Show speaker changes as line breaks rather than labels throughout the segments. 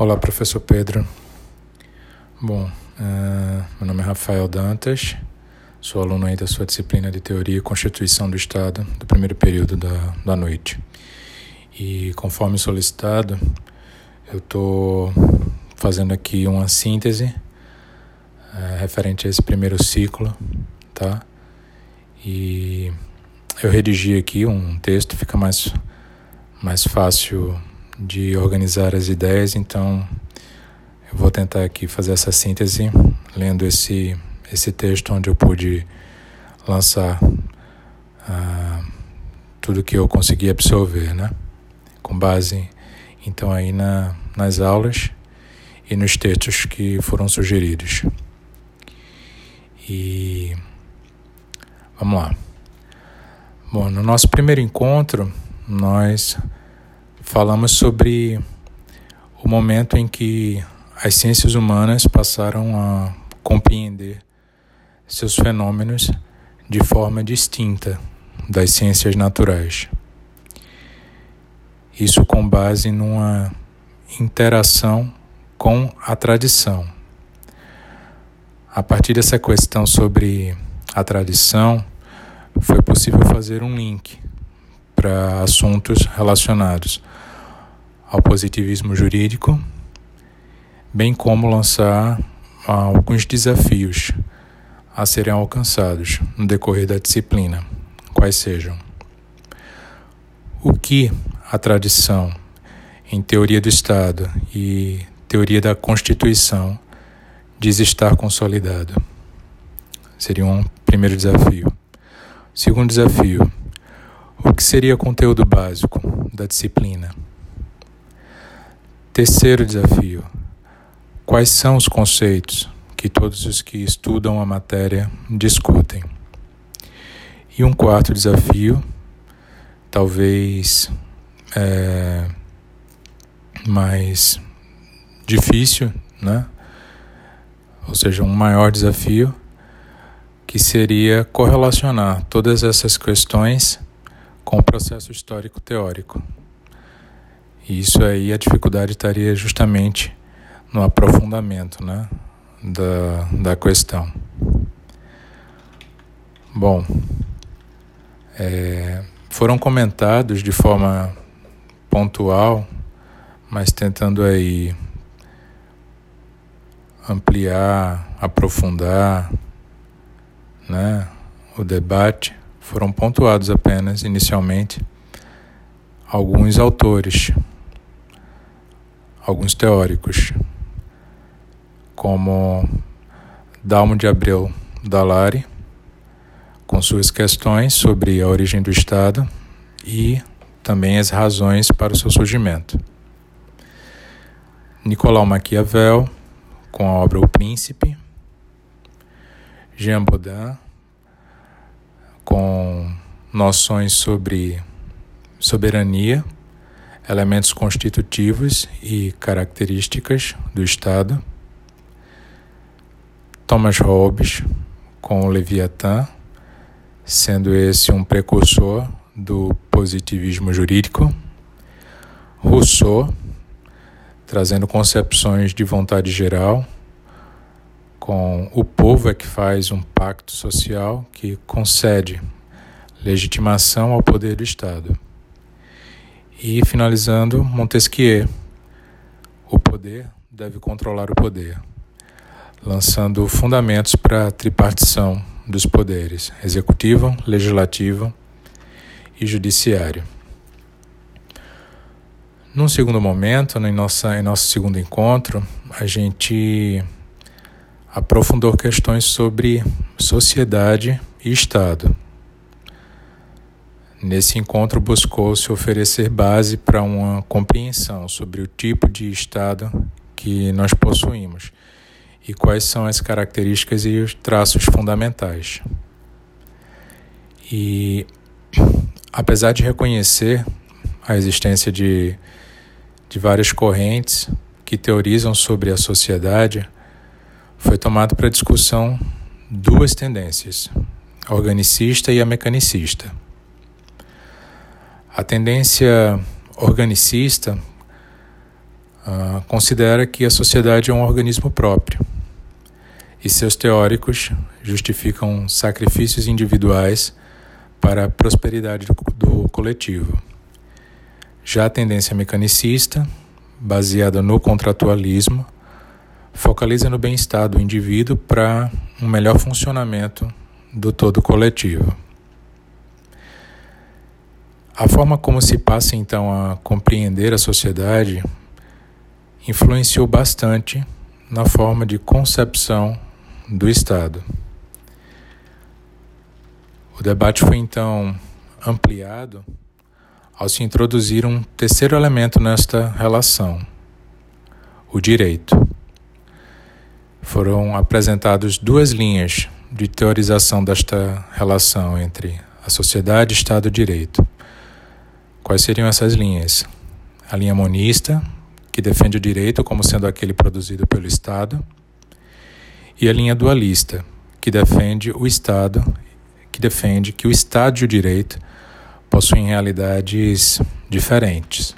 Olá, professor Pedro. Bom, uh, meu nome é Rafael Dantas, sou aluno aí da sua disciplina de Teoria e Constituição do Estado, do primeiro período da, da noite. E conforme solicitado, eu estou fazendo aqui uma síntese uh, referente a esse primeiro ciclo, tá? E eu redigi aqui um texto, fica mais, mais fácil de organizar as ideias, então eu vou tentar aqui fazer essa síntese, lendo esse, esse texto onde eu pude lançar ah, tudo que eu consegui absorver, né? Com base, então, aí na, nas aulas e nos textos que foram sugeridos. E vamos lá. Bom, no nosso primeiro encontro, nós falamos sobre o momento em que as ciências humanas passaram a compreender seus fenômenos de forma distinta das ciências naturais. Isso com base numa interação com a tradição. A partir dessa questão sobre a tradição, foi possível fazer um link para assuntos relacionados ao positivismo jurídico, bem como lançar alguns desafios a serem alcançados no decorrer da disciplina, quais sejam o que a tradição em teoria do Estado e teoria da Constituição diz estar consolidado. Seria um primeiro desafio. Segundo desafio: o que seria conteúdo básico da disciplina? Terceiro desafio: quais são os conceitos que todos os que estudam a matéria discutem? E um quarto desafio, talvez é, mais difícil, né? ou seja, um maior desafio que seria correlacionar todas essas questões com o processo histórico teórico. E isso aí a dificuldade estaria justamente no aprofundamento né, da, da questão. Bom, é, foram comentados de forma pontual, mas tentando aí ampliar, aprofundar, né, o debate, foram pontuados apenas inicialmente alguns autores, alguns teóricos, como Dalmo de Abreu Dalari, com suas questões sobre a origem do Estado e também as razões para o seu surgimento. Nicolau Maquiavel, com a obra O Príncipe, Jean Baudin, com noções sobre soberania, elementos constitutivos e características do Estado. Thomas Hobbes, com o Leviatã, sendo esse um precursor do positivismo jurídico. Rousseau, trazendo concepções de vontade geral com o povo é que faz um pacto social que concede legitimação ao poder do Estado. E finalizando, Montesquieu, o poder deve controlar o poder, lançando fundamentos para a tripartição dos poderes executivo, legislativo e judiciário. Num segundo momento, em, nossa, em nosso segundo encontro, a gente aprofundou questões sobre sociedade e Estado. Nesse encontro, buscou-se oferecer base para uma compreensão sobre o tipo de Estado que nós possuímos e quais são as características e os traços fundamentais. E, apesar de reconhecer a existência de, de várias correntes que teorizam sobre a sociedade, foi tomado para discussão duas tendências, a organicista e a mecanicista. A tendência organicista uh, considera que a sociedade é um organismo próprio e seus teóricos justificam sacrifícios individuais para a prosperidade do, do coletivo. Já a tendência mecanicista, baseada no contratualismo, focaliza no bem-estar do indivíduo para um melhor funcionamento do todo coletivo. A forma como se passa então a compreender a sociedade influenciou bastante na forma de concepção do Estado. O debate foi então ampliado ao se introduzir um terceiro elemento nesta relação, o direito. Foram apresentadas duas linhas de teorização desta relação entre a sociedade, Estado e direito. Quais seriam essas linhas? A linha monista, que defende o direito como sendo aquele produzido pelo Estado, e a linha dualista, que defende o Estado, que defende que o Estado e o direito possuem realidades diferentes.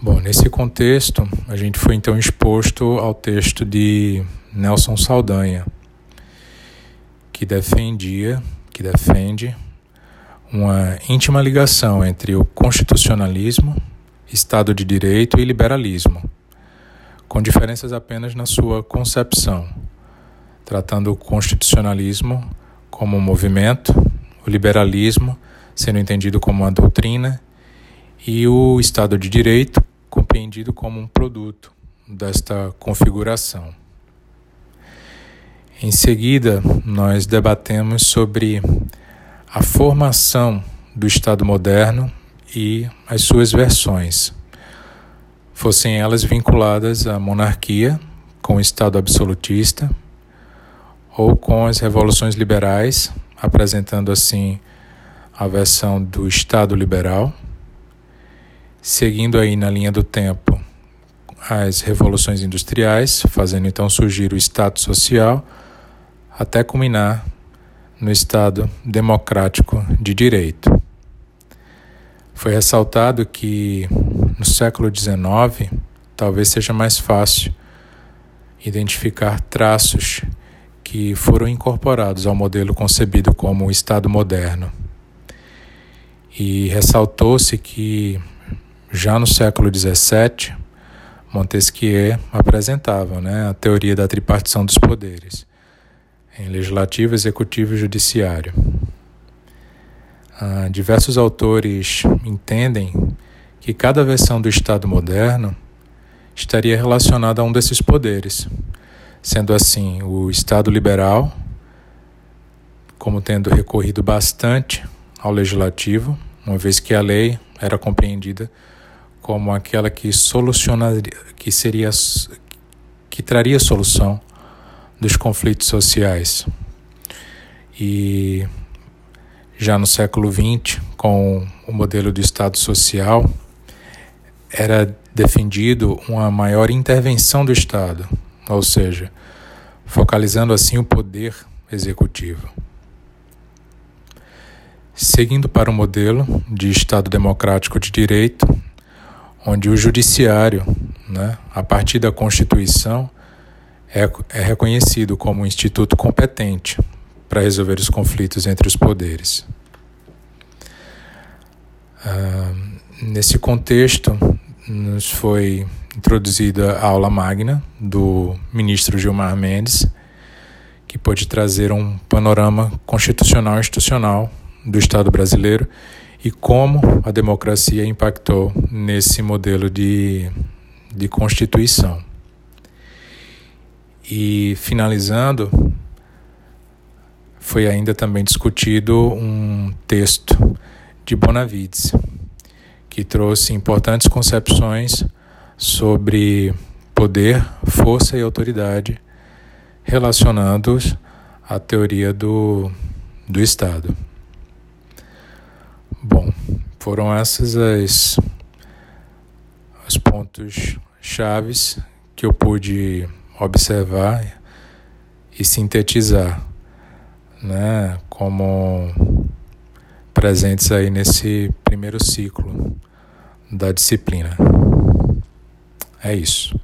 Bom, nesse contexto, a gente foi então exposto ao texto de Nelson Saldanha, que defendia, que defende uma íntima ligação entre o constitucionalismo, Estado de Direito e liberalismo com diferenças apenas na sua concepção, tratando o constitucionalismo como um movimento, o liberalismo sendo entendido como uma doutrina e o Estado de Direito compreendido como um produto desta configuração. Em seguida, nós debatemos sobre a formação do Estado moderno e as suas versões. Fossem elas vinculadas à monarquia, com o Estado absolutista, ou com as revoluções liberais, apresentando assim a versão do Estado liberal, seguindo aí na linha do tempo as revoluções industriais, fazendo então surgir o Estado social, até culminar no Estado democrático de direito. Foi ressaltado que no século XIX talvez seja mais fácil identificar traços que foram incorporados ao modelo concebido como o Estado moderno. E ressaltou-se que já no século XVII, Montesquieu apresentava né, a teoria da tripartição dos poderes em legislativo, executivo e judiciário. Ah, diversos autores entendem que cada versão do Estado moderno estaria relacionada a um desses poderes, sendo assim o Estado liberal, como tendo recorrido bastante ao legislativo, uma vez que a lei era compreendida como aquela que solucionaria, que seria, que traria solução dos conflitos sociais. E já no século XX, com o modelo do Estado Social, era defendido uma maior intervenção do Estado, ou seja, focalizando assim o poder executivo. Seguindo para o modelo de Estado democrático de direito, onde o judiciário, né, a partir da Constituição, é, é reconhecido como um instituto competente para resolver os conflitos entre os poderes. Ah, nesse contexto, nos foi introduzida a aula magna do ministro Gilmar Mendes, que pôde trazer um panorama constitucional e institucional do Estado brasileiro e como a democracia impactou nesse modelo de, de constituição. E finalizando, foi ainda também discutido um texto de Bonavides, que trouxe importantes concepções sobre poder, força e autoridade relacionados à teoria do, do Estado. Bom, foram esses as, os pontos chaves que eu pude observar e sintetizar né, como presentes aí nesse primeiro ciclo da disciplina. É isso.